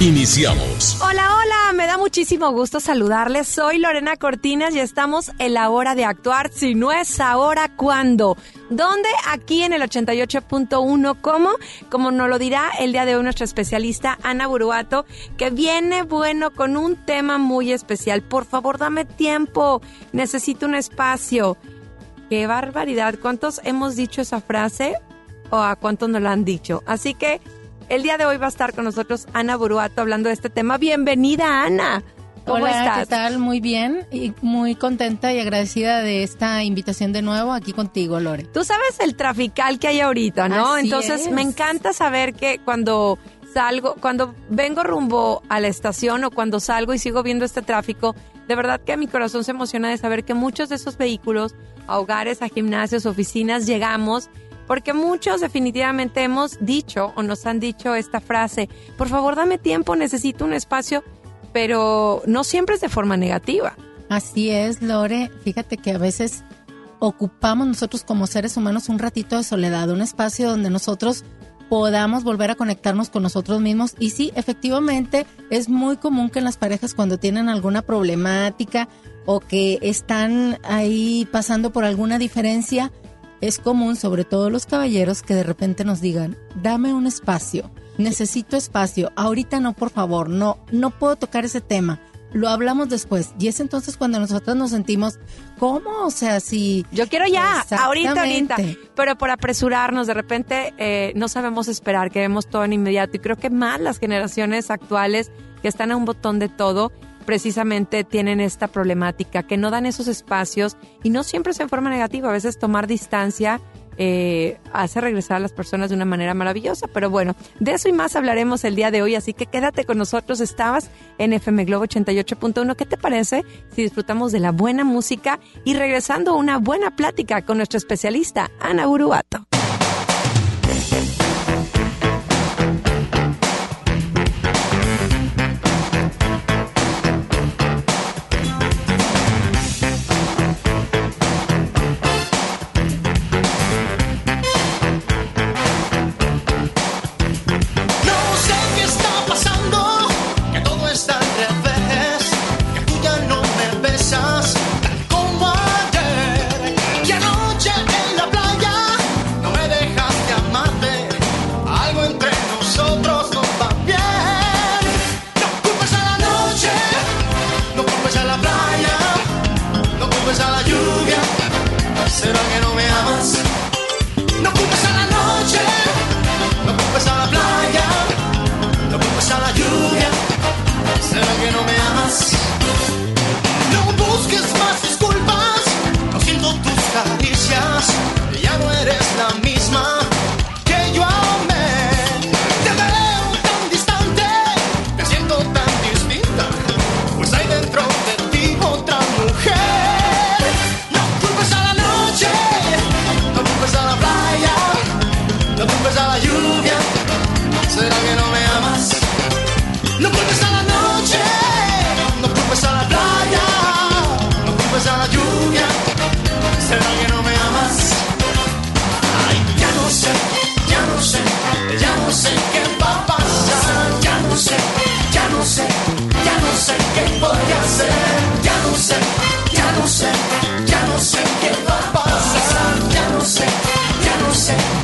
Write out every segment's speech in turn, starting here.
Iniciamos. Hola, hola, me da muchísimo gusto saludarles. Soy Lorena Cortinas y estamos en la hora de actuar. Si no es ahora, ¿cuándo? ¿Dónde? Aquí en el 88.1. ¿Cómo? Como nos lo dirá el día de hoy nuestra especialista Ana Buruato, que viene bueno con un tema muy especial. Por favor, dame tiempo. Necesito un espacio. Qué barbaridad. ¿Cuántos hemos dicho esa frase? ¿O a cuántos nos la han dicho? Así que el día de hoy va a estar con nosotros Ana Buruato hablando de este tema. Bienvenida, Ana. ¿Cómo Hola, estás? ¿qué tal? Muy bien y muy contenta y agradecida de esta invitación de nuevo aquí contigo, Lore. Tú sabes el trafical que hay ahorita, ¿no? Así Entonces es. me encanta saber que cuando salgo, cuando vengo rumbo a la estación o cuando salgo y sigo viendo este tráfico, de verdad que mi corazón se emociona de saber que muchos de esos vehículos a hogares, a gimnasios, oficinas, llegamos porque muchos definitivamente hemos dicho o nos han dicho esta frase, por favor dame tiempo, necesito un espacio, pero no siempre es de forma negativa. Así es, Lore. Fíjate que a veces ocupamos nosotros como seres humanos un ratito de soledad, un espacio donde nosotros podamos volver a conectarnos con nosotros mismos. Y sí, efectivamente, es muy común que en las parejas cuando tienen alguna problemática o que están ahí pasando por alguna diferencia, es común, sobre todo los caballeros, que de repente nos digan, dame un espacio, necesito espacio, ahorita no, por favor, no, no puedo tocar ese tema, lo hablamos después. Y es entonces cuando nosotros nos sentimos, ¿cómo? O sea, si... Yo quiero ya, ahorita, ahorita. Pero por apresurarnos, de repente eh, no sabemos esperar, queremos todo en inmediato. Y creo que más las generaciones actuales que están a un botón de todo, precisamente tienen esta problemática, que no dan esos espacios y no siempre es en forma negativa. A veces tomar distancia eh, hace regresar a las personas de una manera maravillosa. Pero bueno, de eso y más hablaremos el día de hoy, así que quédate con nosotros. Estabas en FM Globo 88.1. ¿Qué te parece si disfrutamos de la buena música y regresando a una buena plática con nuestro especialista, Ana Uruato? ya no sé, ya no sé, ya no sé qué va a pasar, ya no sé, ya no sé.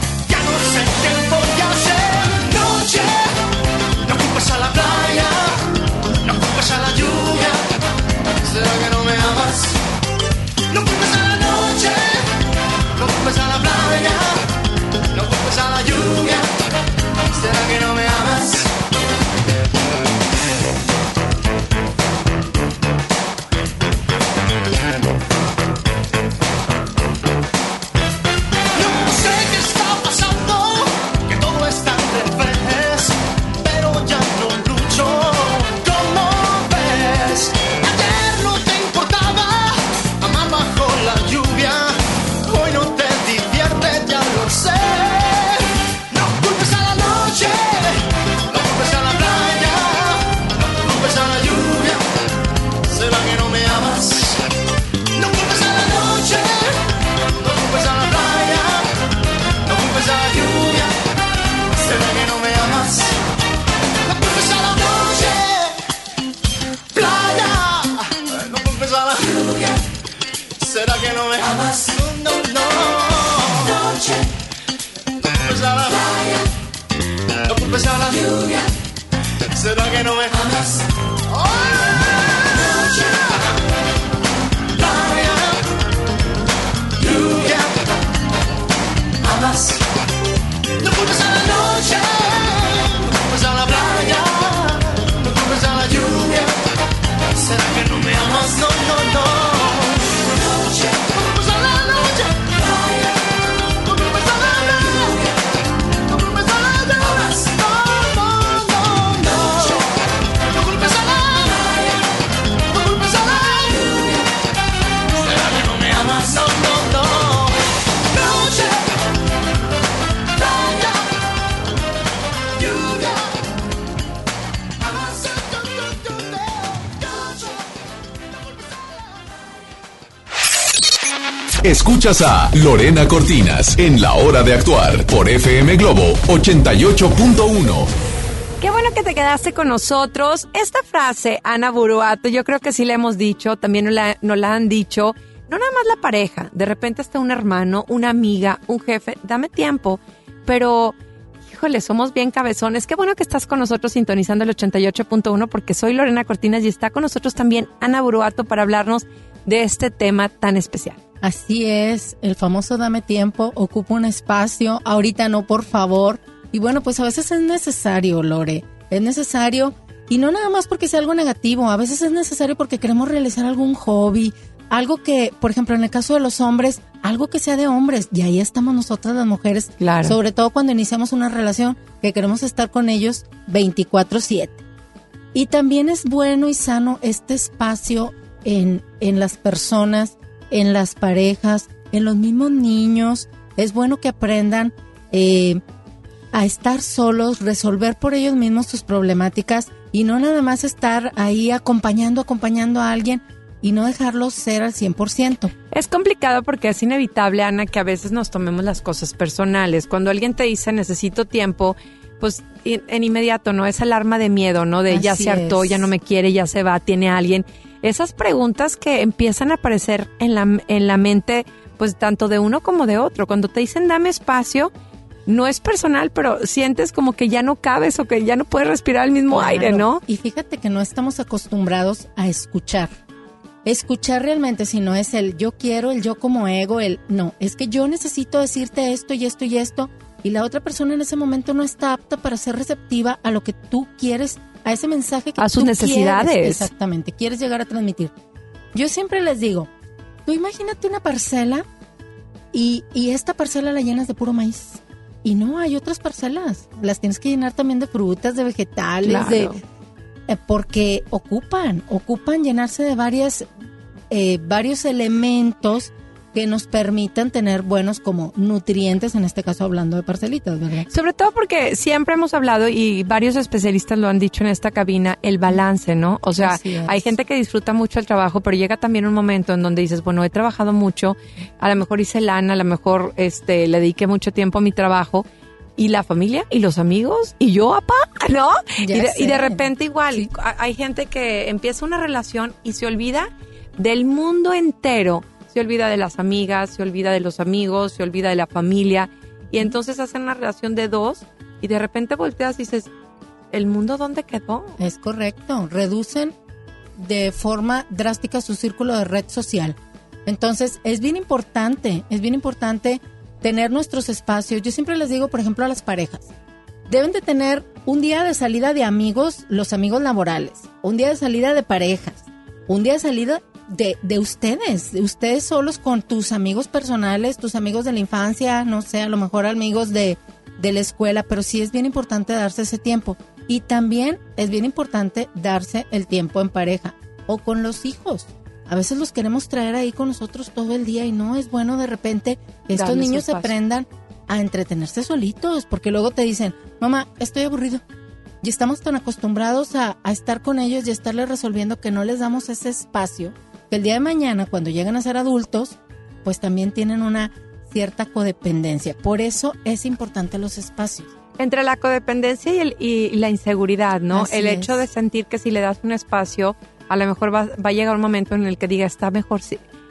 A Lorena Cortinas en La Hora de Actuar por FM Globo 88.1. Qué bueno que te quedaste con nosotros. Esta frase, Ana Buruato, yo creo que sí la hemos dicho, también nos la, la han dicho. No nada más la pareja, de repente hasta un hermano, una amiga, un jefe, dame tiempo, pero híjole, somos bien cabezones. Qué bueno que estás con nosotros sintonizando el 88.1 porque soy Lorena Cortinas y está con nosotros también Ana Buruato para hablarnos de este tema tan especial. Así es, el famoso dame tiempo, ocupa un espacio, ahorita no, por favor. Y bueno, pues a veces es necesario, Lore, es necesario, y no nada más porque sea algo negativo, a veces es necesario porque queremos realizar algún hobby, algo que, por ejemplo, en el caso de los hombres, algo que sea de hombres, y ahí estamos nosotras las mujeres, Claro. sobre todo cuando iniciamos una relación, que queremos estar con ellos 24/7. Y también es bueno y sano este espacio en, en las personas, en las parejas, en los mismos niños. Es bueno que aprendan eh, a estar solos, resolver por ellos mismos sus problemáticas y no nada más estar ahí acompañando, acompañando a alguien y no dejarlos ser al 100%. Es complicado porque es inevitable, Ana, que a veces nos tomemos las cosas personales. Cuando alguien te dice necesito tiempo, pues en inmediato, ¿no? Es alarma de miedo, ¿no? De ya se hartó, es. ya no me quiere, ya se va, tiene a alguien. Esas preguntas que empiezan a aparecer en la, en la mente, pues tanto de uno como de otro. Cuando te dicen dame espacio, no es personal, pero sientes como que ya no cabes o que ya no puedes respirar el mismo aire. ¿no? Y fíjate que no estamos acostumbrados a escuchar. Escuchar realmente, si no es el yo quiero, el yo como ego, el no, es que yo necesito decirte esto y esto y esto, y la otra persona en ese momento no está apta para ser receptiva a lo que tú quieres, a ese mensaje que A sus tú necesidades. quieres, exactamente, quieres llegar a transmitir. Yo siempre les digo, tú imagínate una parcela y, y esta parcela la llenas de puro maíz. Y no, hay otras parcelas. Las tienes que llenar también de frutas, de vegetales, de, eh, porque ocupan, ocupan llenarse de varias, eh, varios elementos que nos permitan tener buenos como nutrientes, en este caso hablando de parcelitas, ¿verdad? Sobre todo porque siempre hemos hablado y varios especialistas lo han dicho en esta cabina, el balance, ¿no? O sea, hay gente que disfruta mucho el trabajo, pero llega también un momento en donde dices, bueno, he trabajado mucho, a lo mejor hice lana, a lo mejor este, le dediqué mucho tiempo a mi trabajo. Y la familia y los amigos y yo, apá, ¿no? Y de, y de sé. repente igual, Sí. hay gente que empieza una relación y se olvida del mundo entero. Se olvida de las amigas, se olvida de los amigos, se olvida de la familia. Y entonces hacen una relación de dos y de repente volteas y dices, ¿el mundo dónde quedó? Es correcto, reducen de forma drástica su círculo de red social. Entonces, es bien importante, es bien importante tener nuestros espacios. Yo siempre les digo, por ejemplo, a las parejas, deben de tener un día de salida de amigos, los amigos laborales, un día de salida de parejas, un día de salida de, de ustedes, de ustedes solos con tus amigos personales, tus amigos de la infancia, no sé, a lo mejor amigos de, de la escuela, pero sí es bien importante darse ese tiempo. Y también es bien importante darse el tiempo en pareja o con los hijos. A veces los queremos traer ahí con nosotros todo el día y no es bueno de repente que estos niños aprendan a entretenerse solitos, porque luego te dicen, mamá, estoy aburrido. Y estamos tan acostumbrados a, a estar con ellos y a estarles resolviendo que no les damos ese espacio, que el día de mañana, cuando llegan a ser adultos, pues también tienen una cierta codependencia. Por eso es importante los espacios. Entre la codependencia y, el- y la inseguridad, ¿no? Así el es. hecho de sentir que si le das un espacio, a lo mejor va, va a llegar un momento en el que diga, está mejor,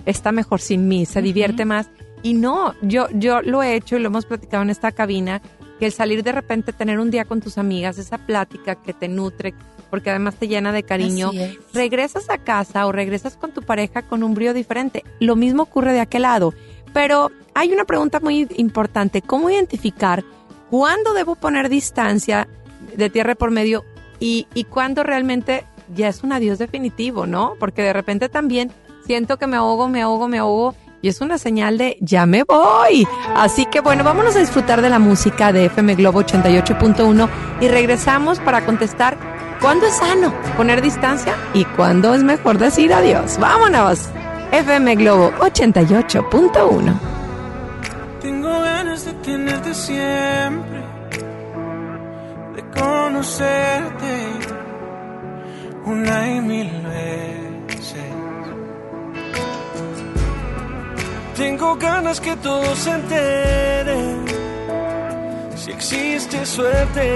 está mejor sin mí, se divierte más. Y no, yo, yo lo he hecho y lo hemos platicado en esta cabina, que el salir de repente, tener un día con tus amigas, esa plática que te nutre, porque además te llena de cariño, regresas a casa o regresas con tu pareja con un brío diferente. Lo mismo ocurre de aquel lado. Pero hay una pregunta muy importante. ¿Cómo identificar cuándo debo poner distancia de tierra por medio y, y cuándo realmente ya es un adiós definitivo, ¿no? Porque de repente también siento que me ahogo, me ahogo, me ahogo y es una señal de ya me voy. Así que bueno, vámonos a disfrutar de la música de FM Globo 88.1 y regresamos para contestar cuándo es sano poner distancia y cuándo es mejor decir adiós. Vámonos. FM Globo 88.1. Tengo ganas de tenerte siempre, de conocerte una y mil veces. Tengo ganas que todos se enteren. Si existe suerte,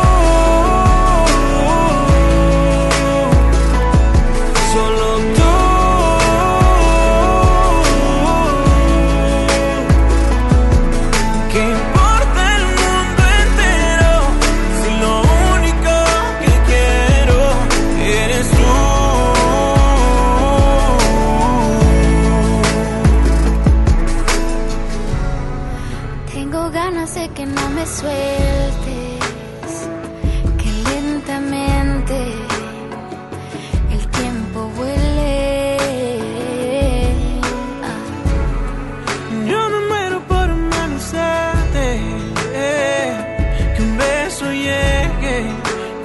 Sueltes, que lentamente el tiempo vuele. Ah. Yo me muero por eh, que un beso llegue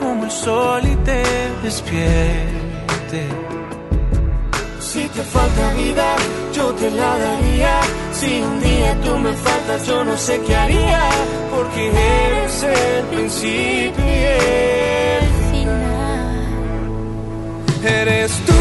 como el sol y te despierte. Si te falta vida, yo te la daría. Si un día tú me faltas, yo no sé qué haría, porque eres el principio y el Final. Eres tú.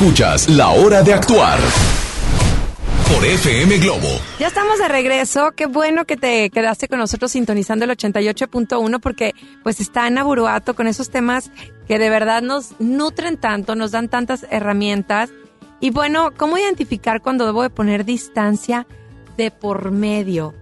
Escuchas La Hora de Actuar por FM Globo. Ya estamos de regreso. Qué bueno que te quedaste con nosotros sintonizando el 88.1 porque pues está en Aburuato con esos temas que de verdad nos nutren tanto, nos dan tantas herramientas. Y bueno, ¿cómo identificar cuando debo de poner distancia de por medio?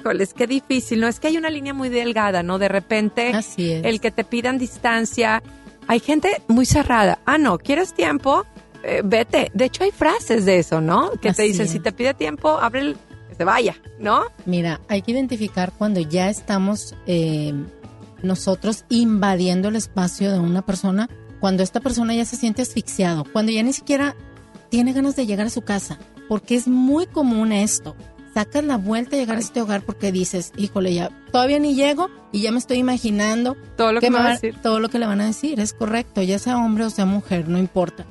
Híjoles, qué difícil, ¿no? Es que hay una línea muy delgada, ¿no? De repente, Así es. el que te pidan distancia. Hay gente muy cerrada. Ah, no, ¿quieres tiempo? Eh, vete. De hecho, hay frases de eso, ¿no? Que te dicen, es. si te pide tiempo, abre el... que se vaya, ¿no? Mira, hay que identificar cuando ya estamos eh, nosotros invadiendo el espacio de una persona, cuando esta persona ya se siente asfixiado, cuando ya ni siquiera tiene ganas de llegar a su casa, porque es muy común esto. Sacas la vuelta a llegar a este hogar porque dices, híjole, ya todavía ni llego y ya me estoy imaginando Todo lo que me va a decir. todo lo que le van a decir. Es correcto, ya sea hombre o sea mujer, no importa.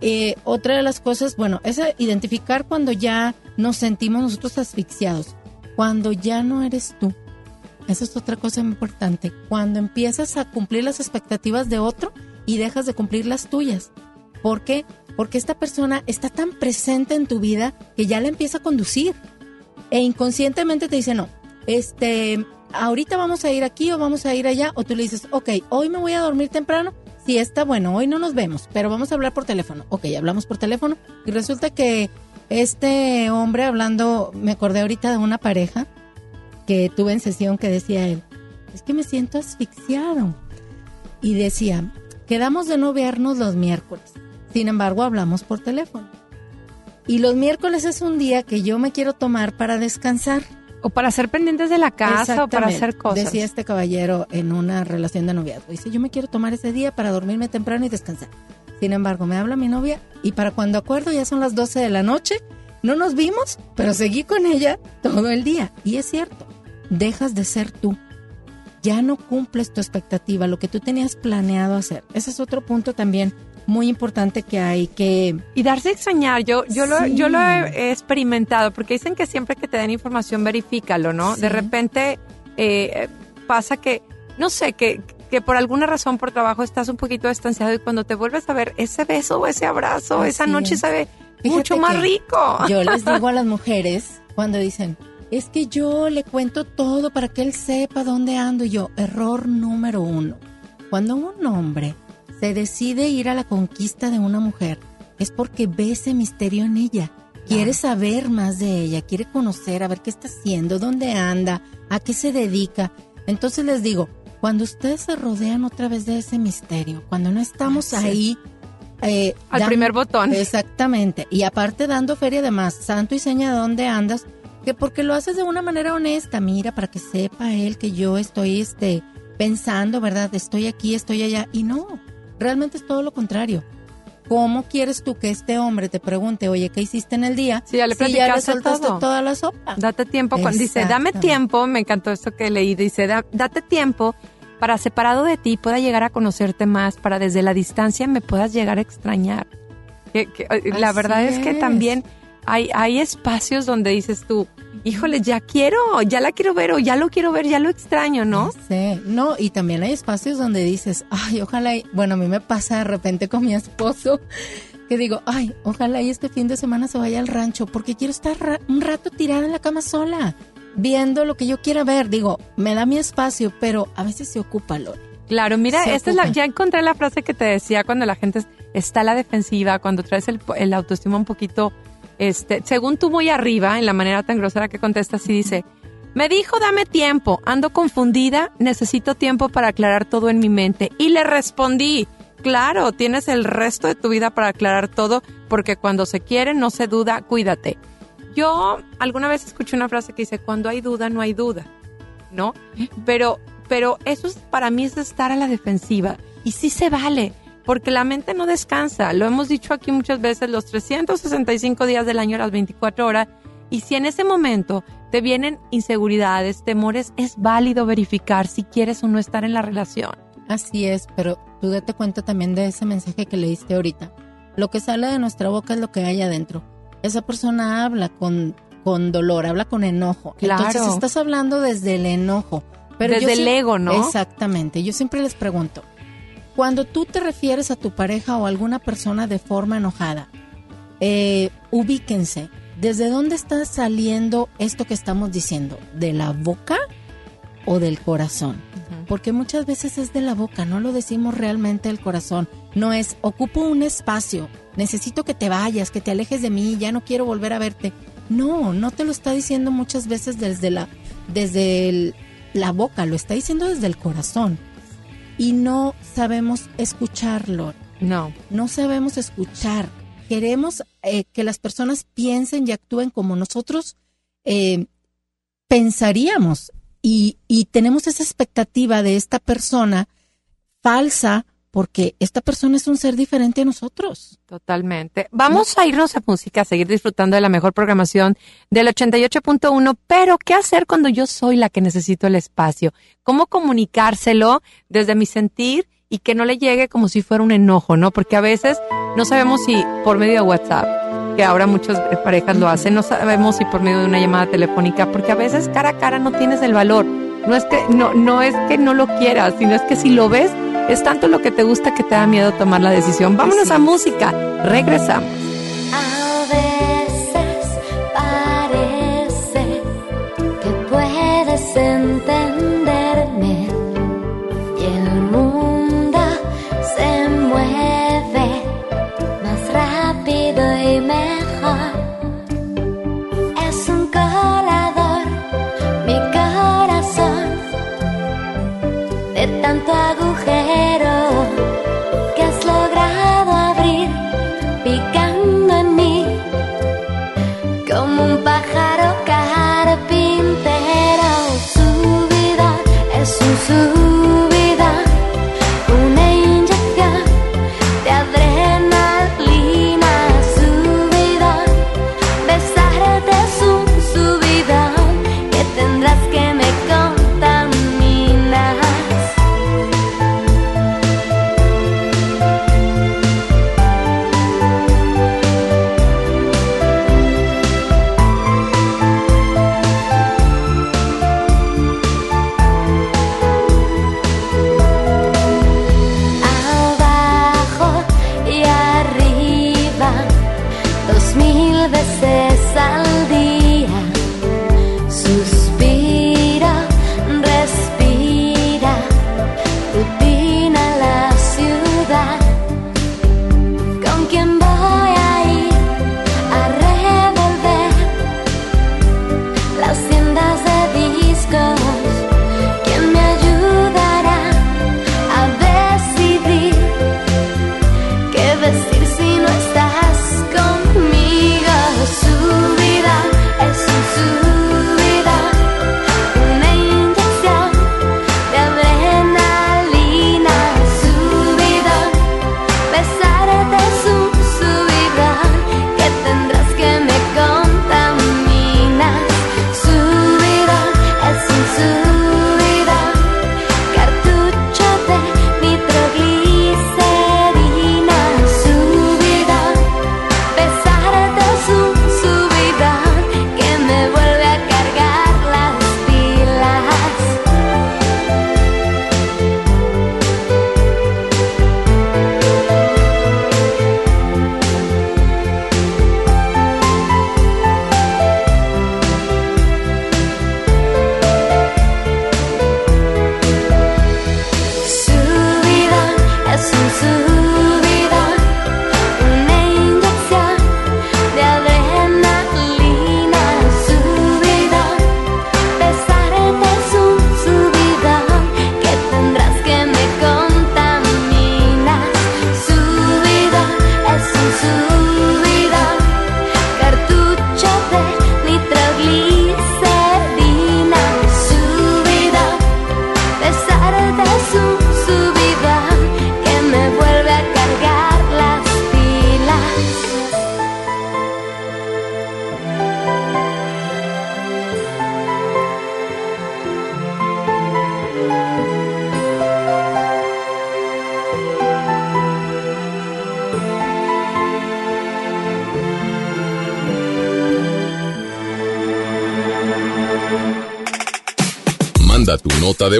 Eh, otra de las cosas, bueno, es identificar cuando ya nos sentimos nosotros asfixiados, cuando ya no eres tú. Esa es otra cosa importante. Cuando empiezas a cumplir las expectativas de otro y dejas de cumplir las tuyas. ¿Por qué? Porque esta persona está tan presente en tu vida que ya la empieza a conducir. E inconscientemente te dice, no, este, ahorita vamos a ir aquí o vamos a ir allá. O tú le dices, ok, hoy me voy a dormir temprano. Sí, está bueno, hoy no nos vemos, pero vamos a hablar por teléfono. Ok, hablamos por teléfono. Y resulta que este hombre hablando, me acordé ahorita de una pareja que tuve en sesión que decía él, es que me siento asfixiado. Y decía, quedamos de no vernos los miércoles. Sin embargo, hablamos por teléfono. Y los miércoles es un día que yo me quiero tomar para descansar. O para ser pendientes de la casa o para hacer cosas. Decía este caballero en una relación de noviazgo. Dice, yo me quiero tomar ese día para dormirme temprano y descansar. Sin embargo, me habla mi novia y para cuando acuerdo ya son las 12 de la noche. No nos vimos, pero seguí con ella todo el día. Y es cierto, dejas de ser tú. Ya no cumples tu expectativa, lo que tú tenías planeado hacer. Ese es otro punto también muy importante que hay que... Y darse a extrañar, yo, yo, lo, Sí. yo lo he, experimentado, porque dicen que siempre que te den información, verifícalo, ¿no? Sí. De repente eh, pasa que, no sé, que, que por alguna razón, por trabajo, estás un poquito distanciado y cuando te vuelves a ver ese beso o ese abrazo, Así esa noche es. sabe Fíjate mucho más rico. Yo les digo a las mujeres cuando dicen, es que yo le cuento todo para que él sepa dónde ando. Y yo, error número uno. Cuando un hombre se decide ir a la conquista de una mujer, es porque ve ese misterio en ella. Quiere saber más de ella, quiere conocer, a ver qué está haciendo, dónde anda, a qué se dedica. Entonces les digo, cuando ustedes se rodean otra vez de ese misterio, cuando no estamos ahí... eh, Al primer botón. Exactamente. Y aparte dando feria de más, santo y seña de dónde andas, que porque lo haces de una manera honesta, mira, para que sepa él que yo estoy este pensando, ¿verdad? Estoy aquí, estoy allá. Y no, realmente es todo lo contrario. ¿Cómo quieres tú que este hombre te pregunte, oye, ¿qué hiciste en el día? Sí, ya le si ya le platicaste soltaste todo. toda la sopa. Date tiempo. Cuando dice, dame tiempo, me encantó esto que leí. Dice, "Da- date tiempo para separado de ti pueda llegar a conocerte más, para desde la distancia me puedas llegar a extrañar. Que- que, la verdad es. que es. también hay, hay espacios donde dices tú, híjole, ya quiero, ya la quiero ver o ya lo quiero ver, ya lo extraño, ¿no? Sé. No, y también hay espacios donde dices, ay, ojalá, y-". bueno, a mí me pasa de repente con mi esposo, que digo, ay, ojalá y este fin de semana se vaya al rancho, porque quiero estar ra- un rato tirada en la cama sola, viendo lo que yo quiera ver. Digo, me da mi espacio, pero a veces se ocupa, Lore. Claro, mira, Se esta es la, ya encontré la frase que te decía cuando la gente está a la defensiva, cuando traes el, el autoestima un poquito, este, según tú muy arriba, en la manera tan grosera que contestas, y dice, me dijo dame tiempo, ando confundida, necesito tiempo para aclarar todo en mi mente. Y le respondí, claro, tienes el resto de tu vida para aclarar todo, porque cuando se quiere, no se duda, cuídate. Yo alguna vez escuché una frase que dice, cuando hay duda, no hay duda, ¿no? Pero, pero eso es, para mí es estar a la defensiva. Y sí se vale, porque la mente no descansa. Lo hemos dicho aquí muchas veces, los 365 días del año, las 24 horas. Y si en ese momento te vienen inseguridades, temores, es válido verificar si quieres o no estar en la relación. Así es, pero tú date cuenta también de ese mensaje que leíste ahorita. Lo que sale de nuestra boca es lo que hay adentro. Esa persona habla con, con dolor, habla con enojo. Claro. Entonces estás hablando desde el enojo. Pero Desde el ego, ¿no? Exactamente. Yo siempre les pregunto, cuando tú te refieres a tu pareja o a alguna persona de forma enojada, eh, ubíquense. ¿Desde dónde está saliendo esto que estamos diciendo? ¿De la boca o del corazón? Porque muchas veces es de la boca, no lo decimos realmente del corazón. No es, ocupo un espacio, necesito que te vayas, que te alejes de mí, ya no quiero volver a verte. No, no te lo está diciendo muchas veces desde la, desde el- la boca, lo está diciendo desde el corazón. Y no sabemos escucharlo, No. no sabemos escuchar. Queremos eh, que las personas piensen y actúen como nosotros eh, pensaríamos. Y, y tenemos esa expectativa de esta persona falsa porque esta persona es un ser diferente a nosotros. Totalmente. Vamos a irnos a música, a seguir disfrutando de la mejor programación del 88.1, pero ¿qué hacer cuando yo soy la que necesito el espacio? ¿Cómo comunicárselo desde mi sentir y que no le llegue como si fuera un enojo, ¿no? Porque a veces no sabemos si por medio de WhatsApp, que ahora muchas parejas lo hacen, no sabemos si por medio de una llamada telefónica, porque a veces cara a cara no tienes el valor. No es que no, no es que no lo quieras, sino es que si lo ves, es tanto lo que te gusta que te da miedo tomar la decisión. Vámonos a música. Regresamos.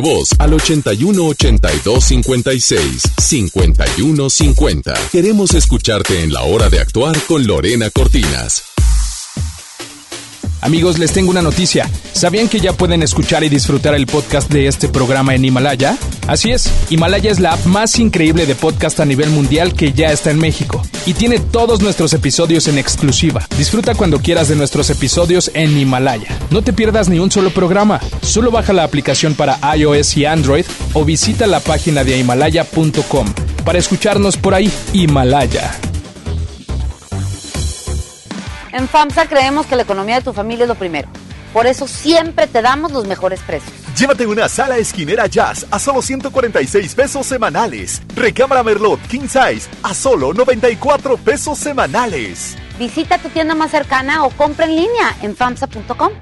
Voz al 81 82 56 51 50. Queremos escucharte en la hora de actuar con Lorena Cortinas. Amigos, les tengo una noticia. ¿Sabían que ya pueden escuchar y disfrutar el podcast de este programa en Himalaya? Así es, Himalaya es la app más increíble de podcast a nivel mundial que ya está en México y tiene todos nuestros episodios en exclusiva. Disfruta cuando quieras de nuestros episodios en Himalaya. No te pierdas ni un solo programa. Solo baja la aplicación para iOS y Android o visita la página de himalaya.com para escucharnos por ahí. Himalaya. En FAMSA creemos que la economía de tu familia es lo primero. Por eso siempre te damos los mejores precios. Llévate una sala esquinera jazz a solo 146 pesos semanales. Recámara Merlot King Size a solo 94 pesos semanales. Visita tu tienda más cercana o compra en línea en FAMSA.com.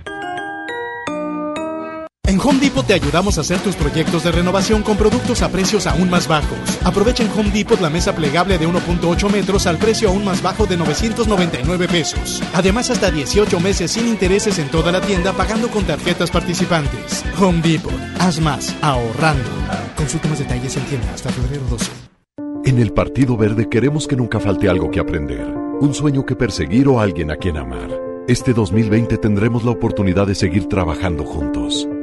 En Home Depot te ayudamos a hacer tus proyectos de renovación con productos a precios aún más bajos. Aprovecha en Home Depot la mesa plegable de 1.8 metros al precio aún más bajo de 999 pesos. Además, hasta 18 meses sin intereses en toda la tienda pagando con tarjetas participantes. Home Depot. Haz más ahorrando. Consulta más detalles en tienda hasta febrero 12. En el Partido Verde queremos que nunca falte algo que aprender, un sueño que perseguir o alguien a quien amar. Este 2020 tendremos la oportunidad de seguir trabajando juntos,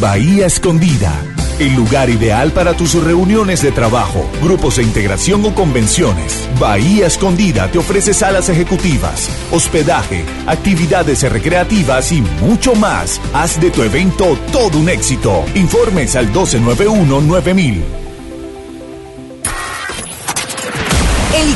Bahía Escondida, el lugar ideal para tus reuniones de trabajo, grupos de integración o convenciones. Bahía Escondida te ofrece salas ejecutivas, hospedaje, actividades recreativas y mucho más. Haz de tu evento todo un éxito. Informes al 1291-9000. El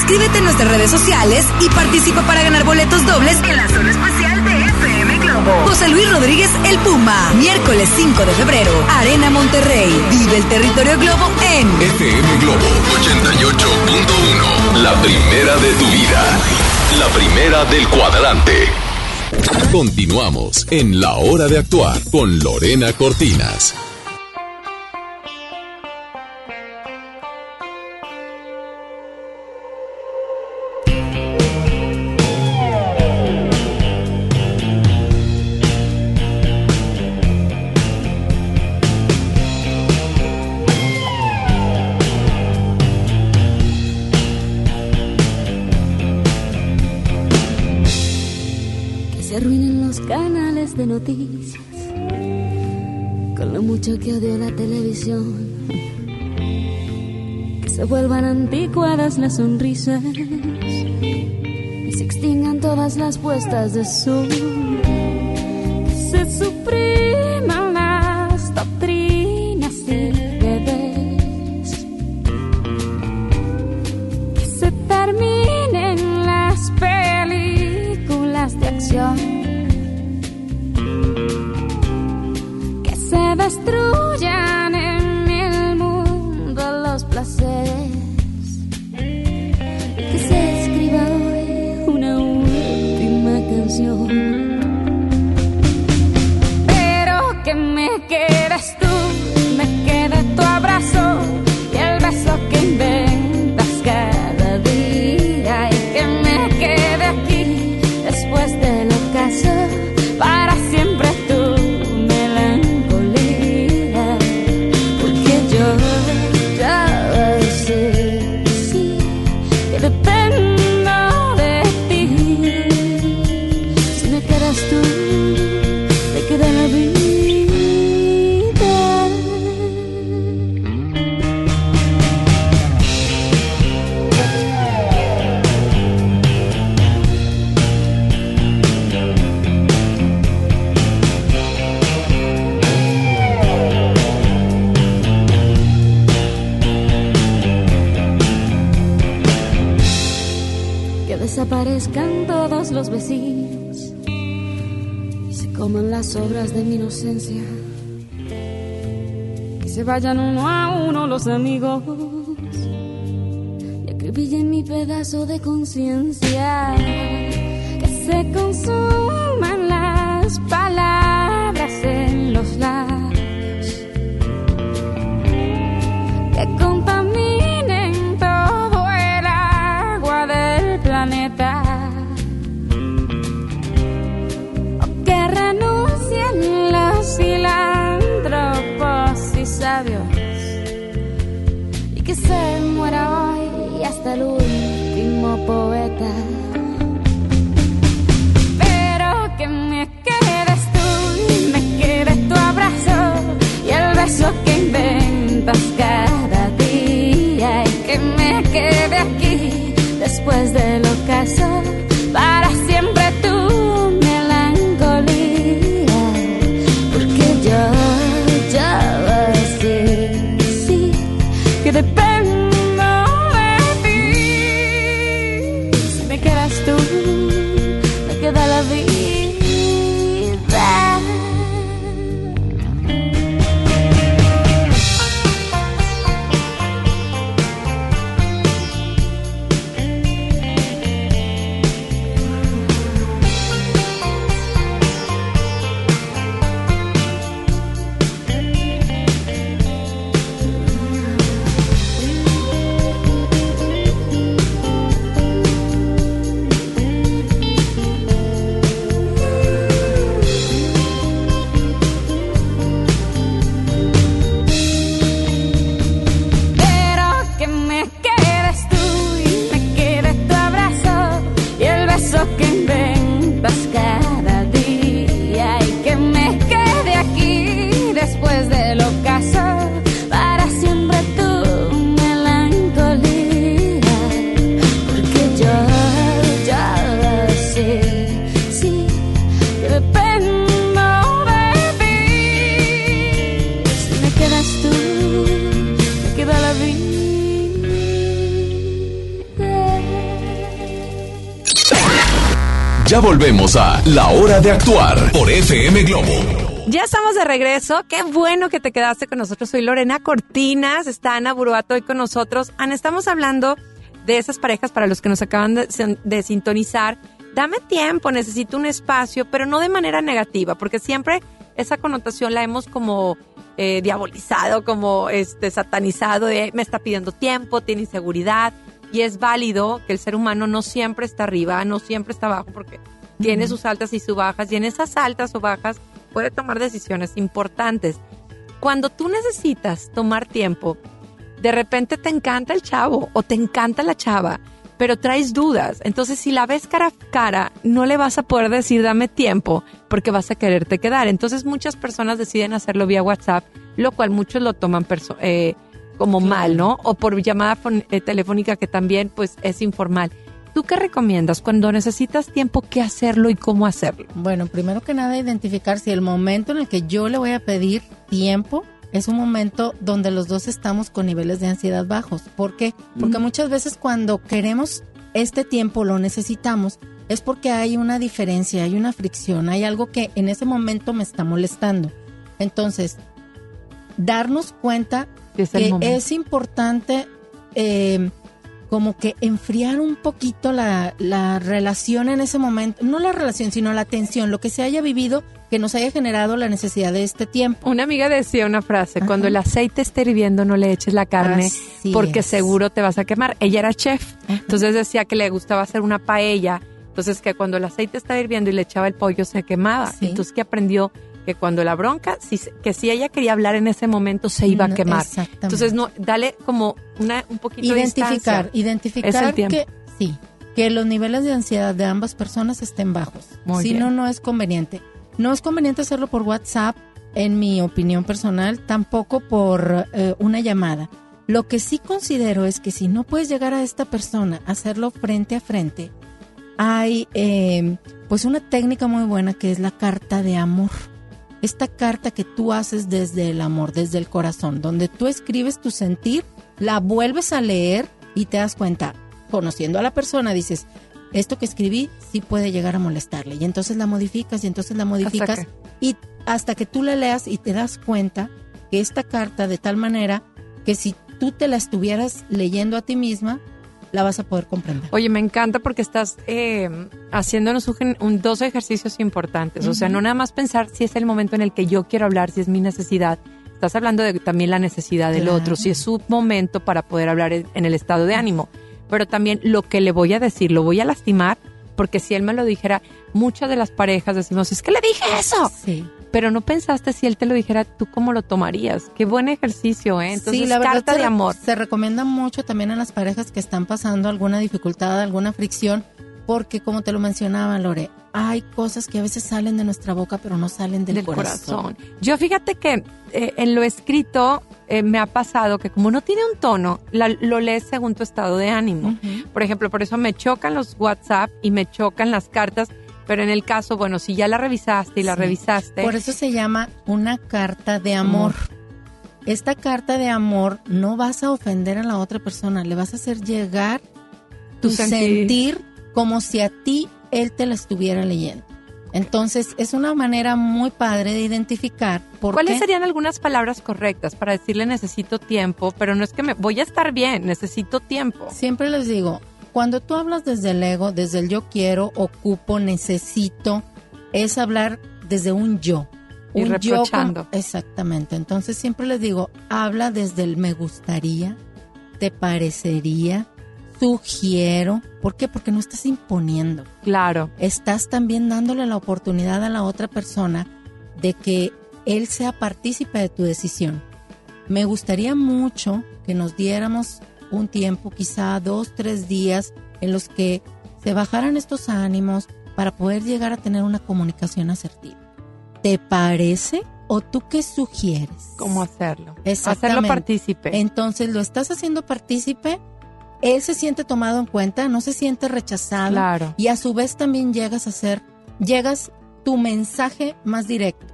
Inscríbete en nuestras redes sociales y participa para ganar boletos dobles en la zona especial de FM Globo. José Luis Rodríguez El Puma, miércoles 5 de febrero, Arena Monterrey. Vive el territorio Globo en FM Globo 88.1. La primera de tu vida. La primera del cuadrante. Continuamos en La Hora de Actuar con Lorena Cortinas. de noticias, con lo mucho que odio la televisión, que se vuelvan anticuadas las sonrisas. Y se extingan todas las puestas de sol, que se supriman las doctrinas y bebés, que se terminen las películas de acción. Destruyan en el mundo los placeres. Que se escriba hoy una última canción. Y se coman las obras de mi inocencia. Que se vayan uno a uno los amigos y acribillen mi pedazo de conciencia. Que se consuman las palabras poeta. Pero que me quedes tú me quede tu abrazo y el beso que inventas cada día y que me quede si me Volvemos a La Hora de Actuar por FM Globo. Ya estamos de regreso. Qué bueno que te quedaste con nosotros. Soy Lorena Cortinas. Está Ana Buruato hoy con nosotros. Ana, estamos hablando de esas parejas para los que nos acaban de, sintonizar. Dame tiempo, necesito un espacio, pero no de manera negativa, porque siempre esa connotación la hemos como eh, diabolizado, como este satanizado me está pidiendo tiempo, tiene inseguridad. Y es válido que el ser humano no siempre está arriba, no siempre está abajo, porque tiene sus altas y sus bajas. Y en esas altas o bajas puede tomar decisiones importantes. Cuando tú necesitas tomar tiempo, de repente te encanta el chavo o te encanta la chava, pero traes dudas. Entonces, si la ves cara a cara, no le vas a poder decir dame tiempo porque vas a quererte quedar. Entonces, muchas personas deciden hacerlo vía WhatsApp, lo cual muchos lo toman eh, como mal, ¿no? O por llamada eh, telefónica que también pues es informal. ¿Tú qué recomiendas cuando necesitas tiempo, qué hacerlo y cómo hacerlo? Bueno, primero que nada, identificar si el momento en el que yo le voy a pedir tiempo es un momento donde los dos estamos con niveles de ansiedad bajos. ¿Por qué? Porque muchas veces cuando queremos este tiempo, lo necesitamos, es porque hay una diferencia, hay una fricción, hay algo que en ese momento me está molestando. Entonces, darnos cuenta Es que es importante eh, como que enfriar un poquito la, la relación en ese momento, no la relación, sino la tensión, lo que se haya vivido que nos haya generado la necesidad de este tiempo. Una amiga decía una frase, cuando el aceite esté hirviendo no le eches la carne Así porque es. seguro te vas a quemar. Ella era chef, entonces decía que le gustaba hacer una paella, entonces que cuando el aceite estaba hirviendo y le echaba el pollo se quemaba. Entonces que aprendió que cuando la bronca, si, que si ella quería hablar en ese momento se iba a No, quemar. exactamente. Entonces no, dale como una, un poquito de identificar, distancia. Es identificar que sí, que los niveles de ansiedad de ambas personas estén bajos. Muy si bien. no, no es conveniente. No es conveniente hacerlo por WhatsApp, en mi opinión personal, tampoco por eh, una llamada. Lo que sí considero es que si no puedes llegar a esta persona, hacerlo frente a frente, hay eh, pues una técnica muy buena que es la carta de amor. Esta carta que tú haces desde el amor, desde el corazón, donde tú escribes tu sentir, la vuelves a leer y te das cuenta, conociendo a la persona, dices, esto que escribí sí puede llegar a molestarle. Y entonces la modificas y entonces la modificas y hasta que tú la leas y te das cuenta que esta carta de tal manera que si tú te la estuvieras leyendo a ti misma, la vas a poder comprender. Oye, me encanta porque estás eh, haciéndonos un, un- dos ejercicios importantes. O sea, no nada más pensar si es el momento en el que yo quiero hablar, si es mi necesidad. Estás hablando de también la necesidad del Claro. otro, si es su momento para poder hablar en el estado de ánimo. Pero también lo que le voy a decir, lo voy a lastimar, porque si él me lo dijera, muchas de las parejas decimos, es que le dije eso. Sí. Pero no pensaste si él te lo dijera, ¿tú cómo lo tomarías? Qué buen ejercicio, ¿eh? Entonces, sí, la verdad carta de amor. Se recomienda mucho también a las parejas que están pasando alguna dificultad, alguna fricción, porque como te lo mencionaba, Lore, hay cosas que a veces salen de nuestra boca, pero no salen del, del corazón. Yo fíjate que eh, en lo escrito eh, me ha pasado que como no tiene un tono, la- lo lees según tu estado de ánimo. Por ejemplo, por eso me chocan los WhatsApp y me chocan las cartas, pero en el caso, bueno, si ya la revisaste y la Sí. revisaste, Por eso se llama una carta de amor. Esta carta de amor no vas a ofender a la otra persona, le vas a hacer llegar tu, Tu sentir. sentir. como si a ti él te la estuviera leyendo. Entonces es una manera muy padre de identificar por ¿cuáles qué- serían algunas palabras correctas para decirle necesito tiempo, pero no es que me voy a estar bien, necesito tiempo? Siempre les digo, cuando tú hablas desde el ego, desde el yo quiero, ocupo, necesito, es hablar desde un yo. Y Un yo con- reprochando. exactamente. Entonces siempre les digo, habla desde el me gustaría, te parecería, sugiero. ¿Por qué? Porque no estás imponiendo. Claro. Estás también dándole la oportunidad a la otra persona de que él sea partícipe de tu decisión. Me gustaría mucho que nos diéramos un tiempo, quizá dos, tres días, en los que se bajaran estos ánimos para poder llegar a tener una comunicación asertiva. ¿Te parece o tú qué sugieres? ¿Cómo hacerlo? Hacerlo partícipe. Entonces lo estás haciendo partícipe, él se siente tomado en cuenta, no se siente rechazado Claro. y a su vez también llegas a ser, llegas tu mensaje más directo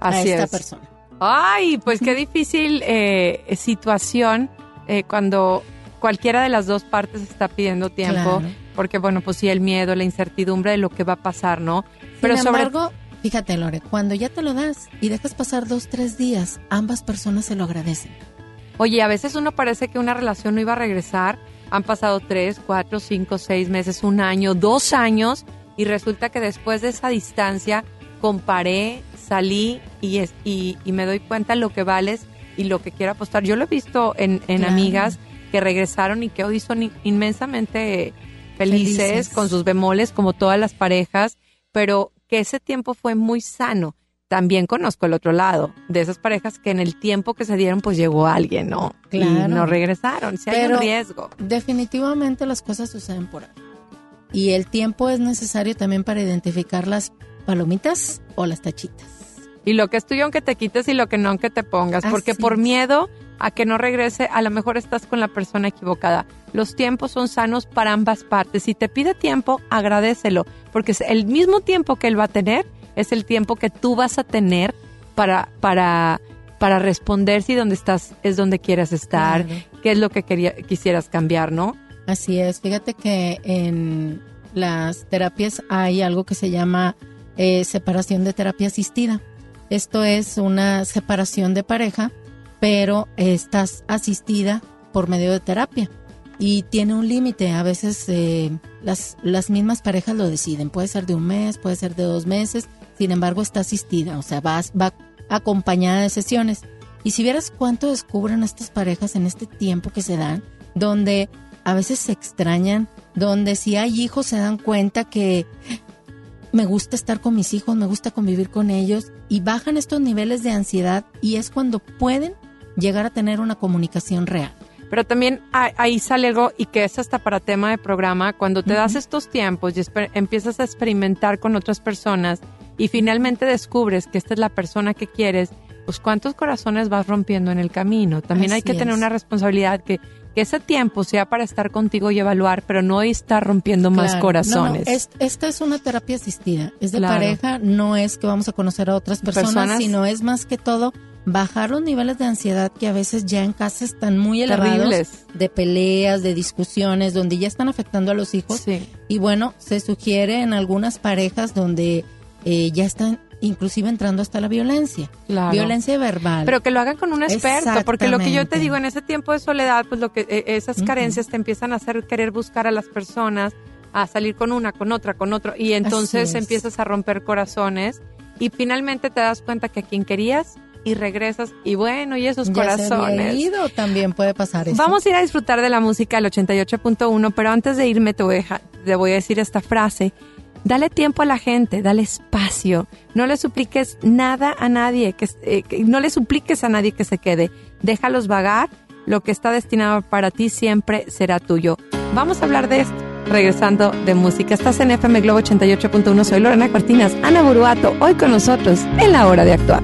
a esta es. persona. Ay, pues qué difícil eh, situación eh, cuando cualquiera de las dos partes está pidiendo tiempo, Claro. porque bueno, pues sí, el miedo, la incertidumbre de lo que va a pasar, ¿no? Pero Sin sobre embargo, fíjate Lore, cuando ya te lo das y dejas pasar dos, tres días, ambas personas se lo agradecen. Oye, a veces uno parece que una relación no iba a regresar. Han pasado tres, cuatro, cinco, seis meses, un año, dos años, y resulta que después de esa distancia comparé, salí y, es, y, y me doy cuenta lo que vales y lo que quiero apostar. Yo lo he visto en, en Claro. amigas que regresaron y que hoy son in- inmensamente felices, Felices. con sus bemoles, como todas las parejas, pero que ese tiempo fue muy sano. También conozco el otro lado, de esas parejas que en el tiempo que se dieron, pues llegó alguien, ¿no? Y Claro. no regresaron. Si hay un riesgo. Definitivamente las cosas suceden por algo. Y el tiempo es necesario también para identificar las palomitas o las tachitas. Y lo que es tuyo, aunque te quites, y lo que no, aunque te pongas. porque por miedo a que no regrese, a lo mejor estás con la persona equivocada. Los tiempos son sanos para ambas partes. Si te pide tiempo, agradecelo. Porque es el mismo tiempo que él va a tener es el tiempo que tú vas a tener para, para, para responder si donde estás es donde quieras estar, Claro. qué es lo que quería, quisieras cambiar, ¿no? Así es, fíjate que en las terapias hay algo que se llama eh, separación de terapia asistida. Esto es una separación de pareja, pero estás asistida por medio de terapia y tiene un límite. A veces eh, las, las mismas parejas lo deciden. Puede ser de un mes, puede ser de dos meses. Sin embargo, está asistida, o sea, va, va acompañada de sesiones. Y si vieras cuánto descubren estas parejas en este tiempo que se dan, donde a veces se extrañan, donde si hay hijos se dan cuenta que me gusta estar con mis hijos, me gusta convivir con ellos y bajan estos niveles de ansiedad y es cuando pueden llegar a tener una comunicación real. Pero también ahí sale algo y que es hasta para tema de programa, cuando te das estos tiempos y empiezas a experimentar con otras personas y finalmente descubres que esta es la persona que quieres, pues cuántos corazones vas rompiendo en el camino. También hay que tener una responsabilidad que, que ese tiempo sea para estar contigo y evaluar, pero no estar rompiendo más corazones. No, no, es- esta es una terapia asistida, es de Claro. pareja, no es que vamos a conocer a otras personas, Personas. sino es más que todo bajar los niveles de ansiedad que a veces ya en casa están muy elevados, Terribles. de peleas, de discusiones, donde ya están afectando a los hijos. Y bueno, se sugiere en algunas parejas donde eh, ya están inclusive entrando hasta la violencia, Claro. violencia verbal. Pero que lo hagan con un experto, porque lo que yo te digo, en ese tiempo de soledad, pues lo que eh, esas carencias te empiezan a hacer querer buscar a las personas, a salir con una, con otra, con otro, y entonces es. empiezas a romper corazones y finalmente te das cuenta que a quien querías y regresas y bueno, y esos Ya corazones. ido, también puede pasar eso. Vamos a ir a disfrutar de la música al 88.1, pero antes de irme te voy, a te voy a decir esta frase. Dale tiempo a la gente, dale espacio. No le supliques nada a nadie, que, eh, que- no le supliques a nadie que se quede. Déjalos vagar. Lo que está destinado para ti siempre será tuyo. Vamos a hablar de esto. Regresando de música. Estás en FM Globo 88.1. Soy Lorena Cortinas. Ana Buruato, hoy con nosotros en la hora de actuar.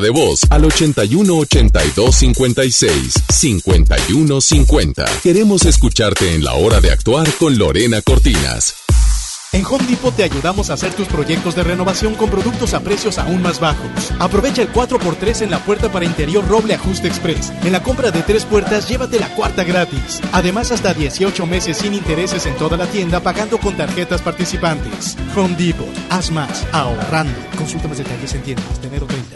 De voz al 81 82 56 51 50. Queremos escucharte en la hora de actuar con Lorena Cortinas. En Home Depot te ayudamos a hacer tus proyectos de renovación con productos a precios aún más bajos. Aprovecha el 4x3 en la puerta para interior roble ajuste express. En la compra de tres puertas, llévate la cuarta gratis. Además, hasta 18 meses sin intereses en toda la tienda pagando con tarjetas participantes. Home Depot, haz más, ahorrando. Consulta más detalles en tiendas de enero 30.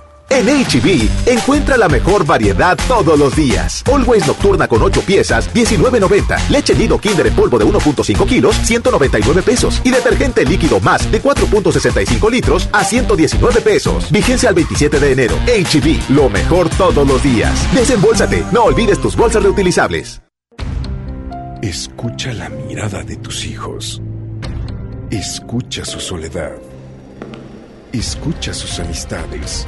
En HB, encuentra la mejor variedad todos los días. Always Nocturna con 8 piezas, 19.90. Leche Nido Kinder en polvo de 1.5 kilos, 199 pesos. Y detergente líquido más de 4.65 litros a 119 pesos. Vigencia al 27 de enero. HB, lo mejor todos los días. Desembolsate, no olvides tus bolsas reutilizables. Escucha la mirada de tus hijos. Escucha su soledad. Escucha sus amistades.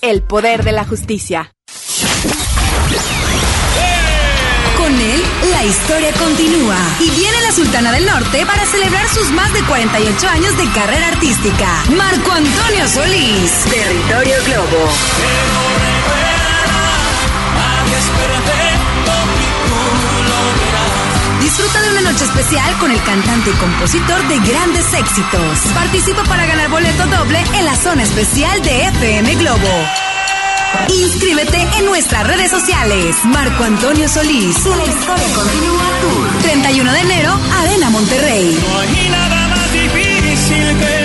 El poder de la justicia. Con él, la historia continúa. Y viene la Sultana del Norte para celebrar sus más de 48 años de carrera artística. Marco Antonio Solís. Territorio Globo. Disfruta de una noche especial con el cantante y compositor de grandes éxitos. Participa para ganar boleto doble en la zona especial de FM Globo. Inscríbete en nuestras redes sociales. Marco Antonio Solís. La historia continúa Tour. 31 de enero, Arena Monterrey. No hay nada más difícil que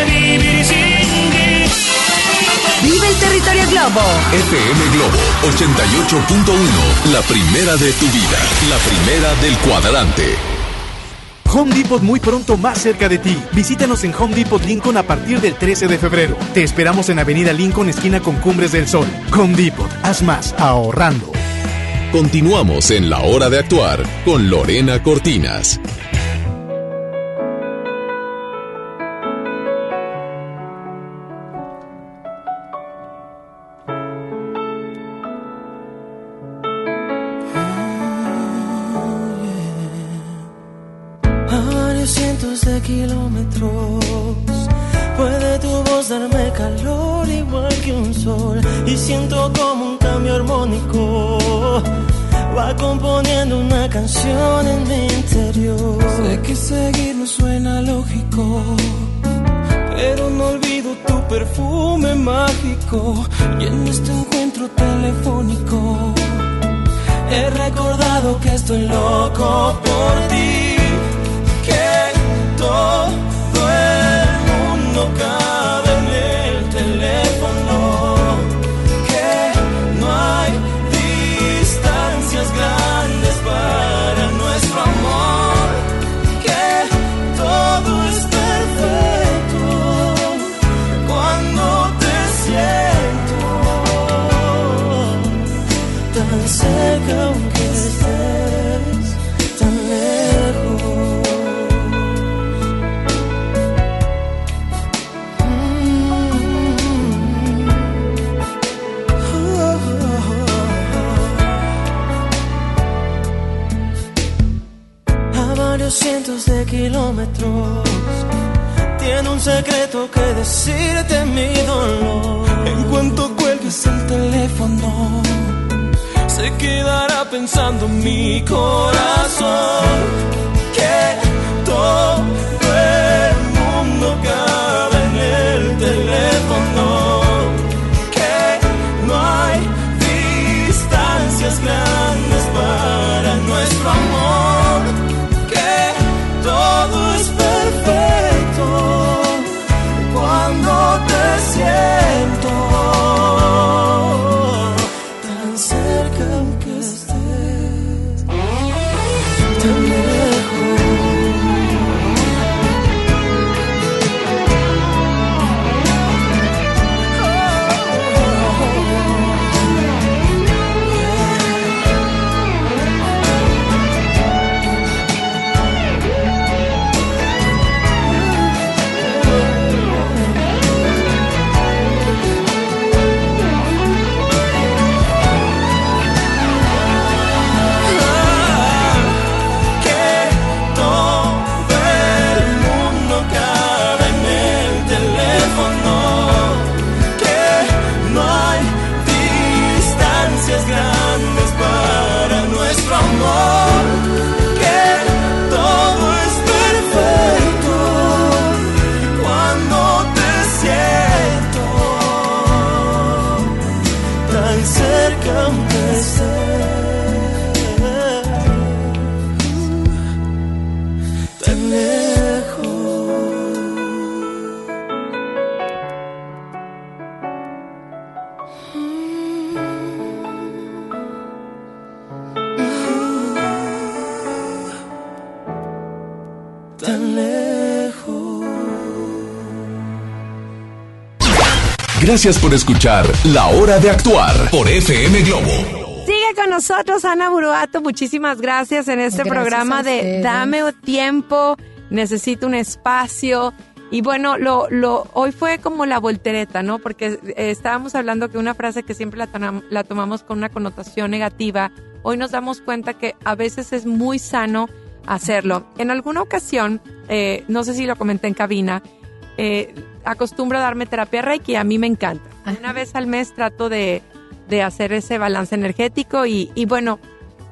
el territorio Globo. FM Globo 88.1, la primera de tu vida, la primera del cuadrante. Home Depot muy pronto más cerca de ti. Visítanos en Home Depot Lincoln a partir del 13 de febrero. Te esperamos en Avenida Lincoln, esquina con Cumbres del Sol. Home Depot, haz más, ahorrando. Continuamos en la hora de actuar con Lorena Cortinas. Estoy loco por ti kilómetros. Tiene un secreto que decirte mi dolor. En cuanto cuelgues el teléfono, se quedará pensando mi corazón que todo el mundo cabe Gracias por escuchar La Hora de Actuar por FM Globo. Sigue con nosotros Ana Buruato, muchísimas gracias en este Gracias programa de. Dame tiempo, necesito un espacio. Y bueno, lo, lo, hoy fue como la voltereta, ¿no? Porque eh, estábamos hablando que una frase que siempre la, tonam- la tomamos con una connotación negativa, hoy nos damos cuenta que a veces es muy sano hacerlo. En alguna ocasión, eh, no sé si lo comenté en cabina, eh, acostumbro a darme terapia Reiki, a mí me encanta. Una vez al mes trato de, de hacer ese balance energético y, y bueno,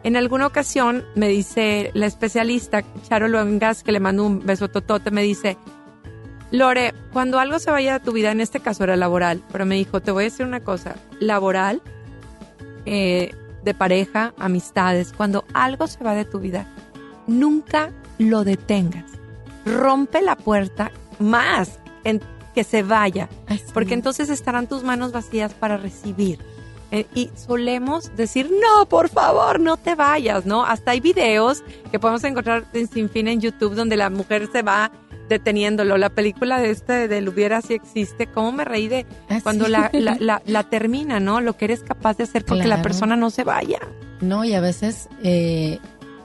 en alguna ocasión me dice la especialista Charo Luengas, que le mando un beso totote, me dice, Lore, cuando algo se vaya de tu vida, en este caso era laboral, pero me dijo, te voy a decir una cosa, laboral, eh, de pareja, amistades, cuando algo se va de tu vida, nunca lo detengas. Rompe la puerta más en que se vaya, porque entonces estarán tus manos vacías para recibir. Eh, y solemos decir, no, por favor, no te vayas, ¿no? Hasta hay videos que podemos encontrar en sin fin en YouTube donde la mujer se va deteniéndolo. La película de este del hubiera si existe, cómo me reí de cuando la, la, la, la termina, ¿no? Lo que eres capaz de hacer porque la Claro. persona no se vaya. No, y a veces eh,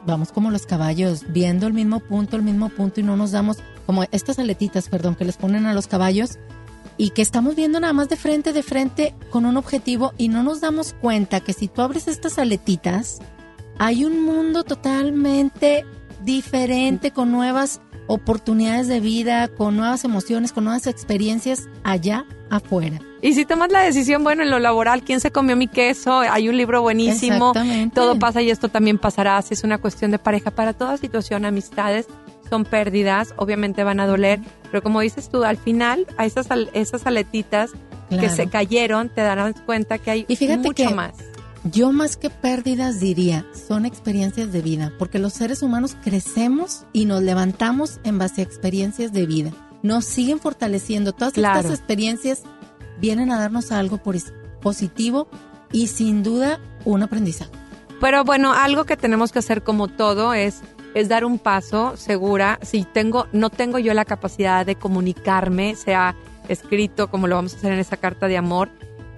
vamos como los caballos, viendo el mismo punto, el mismo punto, y no nos damos, como estas aletitas, perdón, que les ponen a los caballos, y que estamos viendo nada más de frente, de frente, con un objetivo, y no nos damos cuenta que si tú abres estas aletitas, hay un mundo totalmente diferente, con nuevas oportunidades de vida, con nuevas emociones, con nuevas experiencias allá afuera. Y si tomas la decisión, bueno, en lo laboral, ¿quién se comió mi queso? Hay un libro buenísimo. Exactamente. Todo pasa y esto también pasará. Si es una cuestión de pareja, para toda situación, amistades son pérdidas, obviamente van a doler, pero como dices tú, al final, a esas, esas aletitas que se cayeron, te darás cuenta que hay Y fíjate mucho que más. Yo más que pérdidas diría, son experiencias de vida, porque los seres humanos crecemos y nos levantamos en base a experiencias de vida. Nos siguen fortaleciendo. Todas Claro. estas experiencias vienen a darnos algo por- positivo y sin duda un aprendizaje. Pero bueno, algo que tenemos que hacer como todo es es dar un paso segura. Si tengo no tengo yo la capacidad de comunicarme, sea escrito como lo vamos a hacer en esa carta de amor,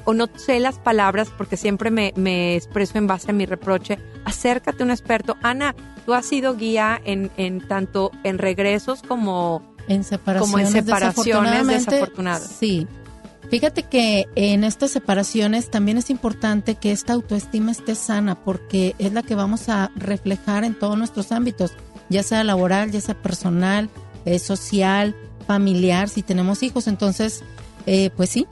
o no sé las palabras porque siempre me, me expreso en base a mi reproche, acércate a un experto. Ana, tú has sido guía en, en tanto en regresos como En separaciones, como en separaciones desafortunadas. Sí. Fíjate que en estas separaciones también es importante que esta autoestima esté sana porque es la que vamos a reflejar en todos nuestros ámbitos. ya sea laboral, ya sea personal, eh, social, familiar, si tenemos hijos. Entonces, eh, pues sí.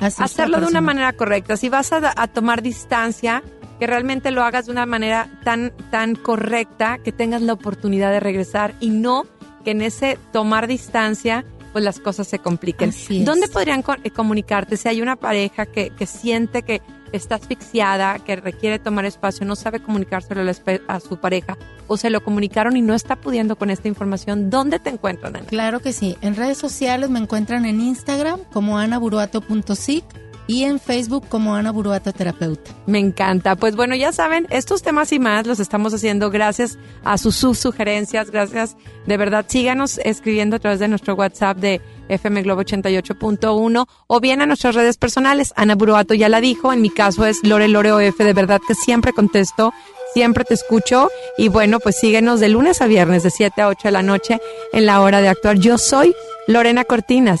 Así Hacerlo de una manera correcta. Si vas a, a tomar distancia, que realmente lo hagas de una manera tan, tan correcta que tengas la oportunidad de regresar y no que en ese tomar distancia pues las cosas se compliquen. ¿Dónde podrían eh, comunicarte si hay una pareja que, que siente que está asfixiada, que requiere tomar espacio, no sabe comunicárselo a su pareja o se lo comunicaron y no está pudiendo con esta información? ¿Dónde te encuentran, Ana? Claro que sí. En redes sociales me encuentran en Instagram como anaburuato.sic y en Facebook como Ana Buruato Terapeuta. Me encanta. Pues bueno, ya saben, estos temas y más los estamos haciendo gracias a sus, sus sugerencias, gracias. De verdad, síganos escribiendo a través de nuestro WhatsApp de FM Globo 88.1 o bien a nuestras redes personales. Ana Buruato ya la dijo, en mi caso es Lore Lore OF, de verdad que siempre contesto, siempre te escucho. Y bueno, pues síguenos de lunes a viernes de 7 a 8 de la noche en la hora de actuar. Yo soy Lorena Cortinas.